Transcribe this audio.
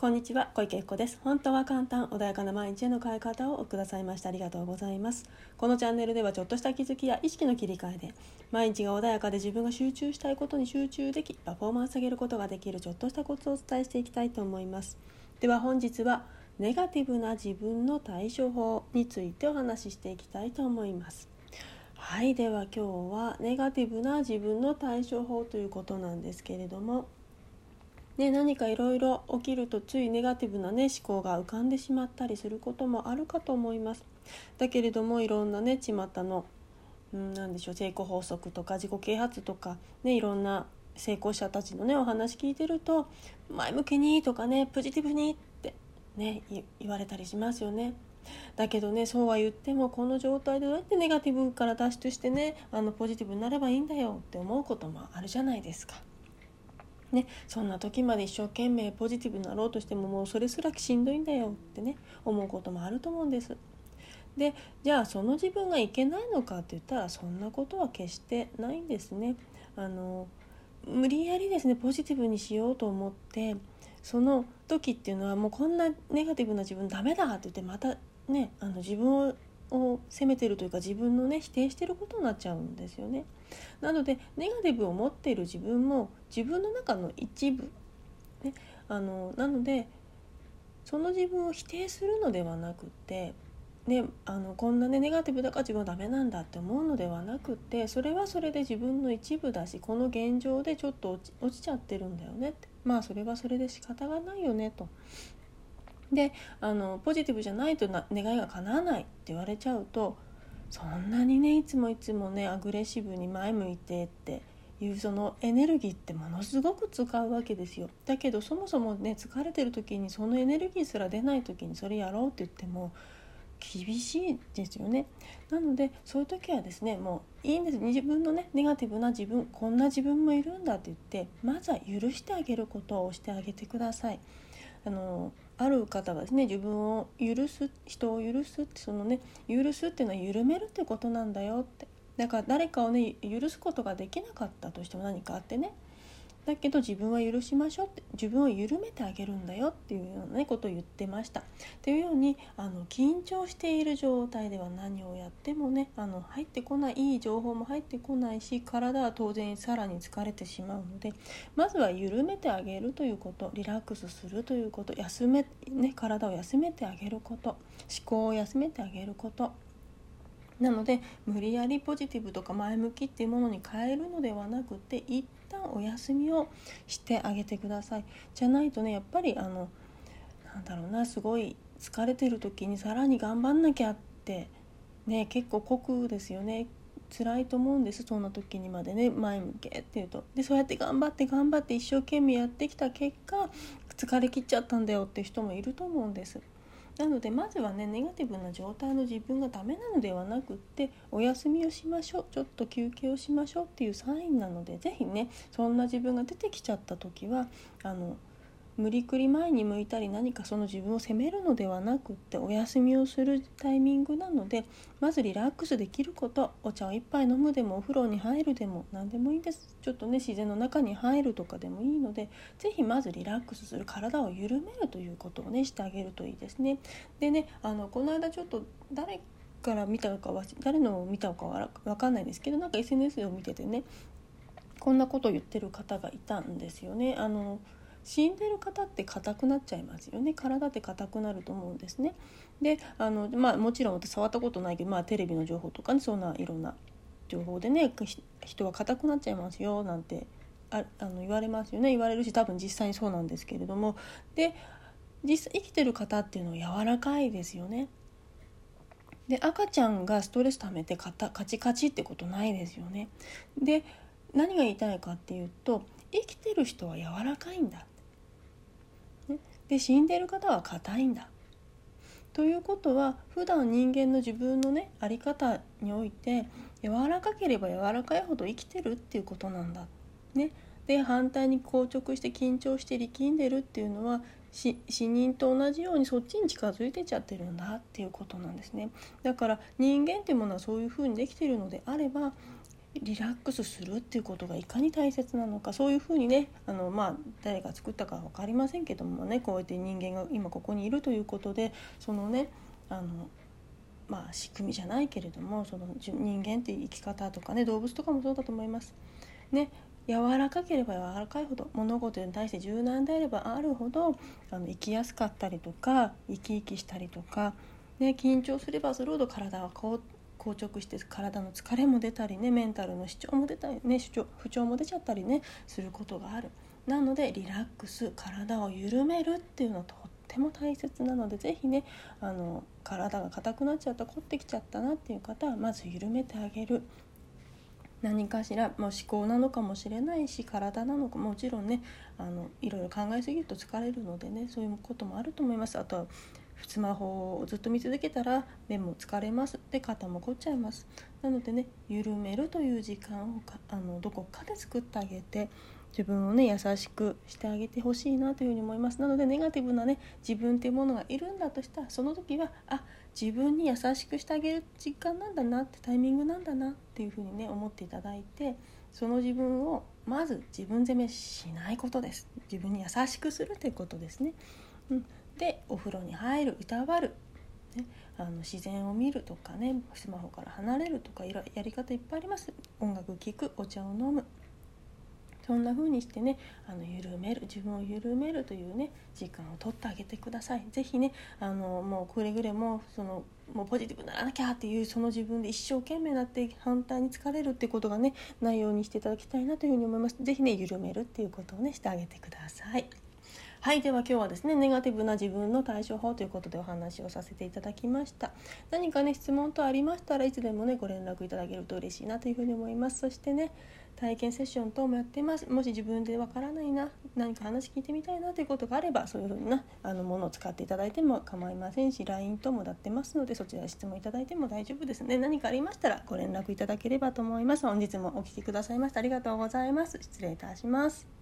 こんにちは小池子です。本当は簡単穏やかな毎日への変え方をくださいました。ありがとうございます。このチャンネルではちょっとした気づきや意識の切り替えで毎日が穏やかで自分が集中したいことに集中できパフォーマンス上げることができるちょっとしたコツをお伝えしていきたいと思います。では本日はネガティブな自分の対処法についてお話ししていきたいと思います。はいでは今日はネガティブな自分の対処法ということなんですけれどもね、何かいろいろ起きるとついネガティブな、ね、思考が浮かんでしまったりすることもあるかと思います。だけれどもいろんなね巷の、うん、何でしょう成功法則とか自己啓発とか、ね、いろんな成功者たちのねお話聞いてると前向きにとかねポジティブにってね言われたりしますよね。だけどねそうは言ってもこの状態でどうやってネガティブから脱出してねあのポジティブになればいいんだよって思うこともあるじゃないですか。ね、そんな時まで一生懸命ポジティブになろうとしてももうそれすらしんどいんだよってね思うこともあると思うんです。でじゃあその自分がいけないのかって言ったらそんなことは決してないんですね。あの無理やりですねポジティブにしようと思ってその時っていうのはもうこんなネガティブな自分ダメだって言ってまたねあの自分をを責めてるというか自分のね否定してることになっちゃうんですよね。なのでネガティブを持っている自分も自分の中の一部、ね、あのなのでその自分を否定するのではなくってね、あのこんなねネガティブだから自分はダメなんだって思うのではなくってそれはそれで自分の一部だしこの現状でちょっと落ち落ちちゃってるんだよねってまあそれはそれで仕方がないよねとであのポジティブじゃないとな願いが叶わないって言われちゃうとそんなにねいつもいつもねアグレッシブに前向いてっていうそのエネルギーってものすごく使うわけですよ。だけどそもそもね疲れてる時にそのエネルギーすら出ない時にそれやろうって言っても厳しいですよね。なのでそういう時はですねもういいんです。自分のねネガティブな自分こんな自分もいるんだって言ってまずは許してあげることをしてあげてください。あのある方がですね自分を許す人を許すってそのね許すっていうのは緩めるってことなんだよって。だから誰かをね許すことができなかったとしても何かあってねだけど自分は許しましょうって自分を緩めてあげるんだよっていうような、ね、ことを言ってました。というようにあの緊張している状態では何をやってもねあの入ってこないいい情報も入ってこないし体は当然さらに疲れてしまうのでまずは緩めてあげるということリラックスするということ休め、ね、体を休めてあげること思考を休めてあげることなので無理やりポジティブとか前向きっていうものに変えるのではなくて一旦お休みをしてあげてください。じゃないとねやっぱりあのなんだろうなすごい疲れてる時にさらに頑張んなきゃってね結構酷ですよね。辛いと思うんですそんな時にまでね前向けっていうと。でそうやって頑張って頑張って一生懸命やってきた結果疲れきっちゃったんだよって人もいると思うんです。なのでまずはねネガティブな状態の自分がダメなのではなくってお休みをしましょうちょっと休憩をしましょうっていうサインなので是非ねそんな自分が出てきちゃった時はあの無理くり前に向いたり何かその自分を責めるのではなくってお休みをするタイミングなのでまずリラックスできることお茶を1杯飲むでもお風呂に入るでも何でもいいですちょっとね自然の中に入るとかでもいいので是非まずリラックスする体を緩めるということをねしてあげるといいですね。でねあのこの間ちょっと誰から見たのかは誰のを見たのかは分かんないですけどなんか SNS を見ててねこんなことを言ってる方がいたんですよね。あの死んでる方って硬くなっちゃいますよね体って硬くなると思うんですね。であの、まあ、もちろん私触ったことないけど、まあ、テレビの情報とかにそんないろんな情報でね人は硬くなっちゃいますよなんてああの言われますよね言われるし多分実際にそうなんですけれどもで実際生きてる方っていうのは柔らかいですよね。で赤ちゃんがストレス溜めてカカチカチってことないですよね。で何が言いたいかっていうと生きてる人は柔らかいんだで死んでる方は硬いんだということは普段人間の自分のね在り方において柔らかければ柔らかいほど生きてるっていうことなんだ。ね、で反対に硬直して緊張して力んでるっていうのは死人と同じようにそっちに近づいてちゃってるんだっていうことなんですね。だから人間っていうものはそういうふうにできてるのであればリラックスするっていうことがいかに大切なのかそういうふうにねあの、まあ、誰が作ったか分かりませんけどもねこうやって人間が今ここにいるということでそのねあのまあ、仕組みじゃないけれどもその人間っていう生き方とかね動物とかもそうだと思います。ね柔らかければ柔らかいほど物事に対して柔軟であればあるほどあの生きやすかったりとか生き生きしたりとか、ね、緊張すればするほど体はこう硬直して体の疲れも出たりねメンタルの主張も出たりね主張不調も出ちゃったりねすることがある。なのでリラックス体を緩めるっていうのはとっても大切なので是非ねあの体が硬くなっちゃった凝ってきちゃったなっていう方はまず緩めてあげる。何かしら、まあ、思考なのかもしれないし体なのかもちろんねあのいろいろ考えすぎると疲れるのでねそういうこともあると思います。あとはスマホをずっと見続けたら目も疲れます。で肩も凝っちゃいます。なのでね緩めるという時間をあのどこかで作ってあげて自分をね優しくしてあげてほしいなというふうに思います。なのでネガティブなね自分っていうものがいるんだとしたらその時はあ自分に優しくしてあげる時間なんだなってタイミングなんだなっていうふうにね思っていただいてその自分をまず自分責めしないことです。自分に優しくするということですね。うん、でお風呂に入るいたわる、ね、あの自然を見るとかねスマホから離れるとかいろやり方いっぱいあります。音楽聴くお茶を飲む。そんな風にしてねあの緩める自分を緩めるというね時間を取ってあげてください。是非ねあのもうくれぐれもそのもうポジティブにならなきゃっていうその自分で一生懸命になって反対に疲れるってことがねないようにしていただきたいなというふうに思います。是非ね緩めるっていうことをねしてあげてください。はいでは今日はですねネガティブな自分の対処法ということでお話をさせていただきました。何かね質問等ありましたらいつでもねご連絡いただけると嬉しいなというふうに思います。そしてね体験セッション等もやってます。もし自分でわからないな何か話聞いてみたいなということがあればそういうふうなあのものを使っていただいても構いませんし LINE 等もやってますのでそちら質問いただいても大丈夫ですね何かありましたらご連絡いただければと思います。本日もお聴きくださいましてありがとうございます。失礼いたします。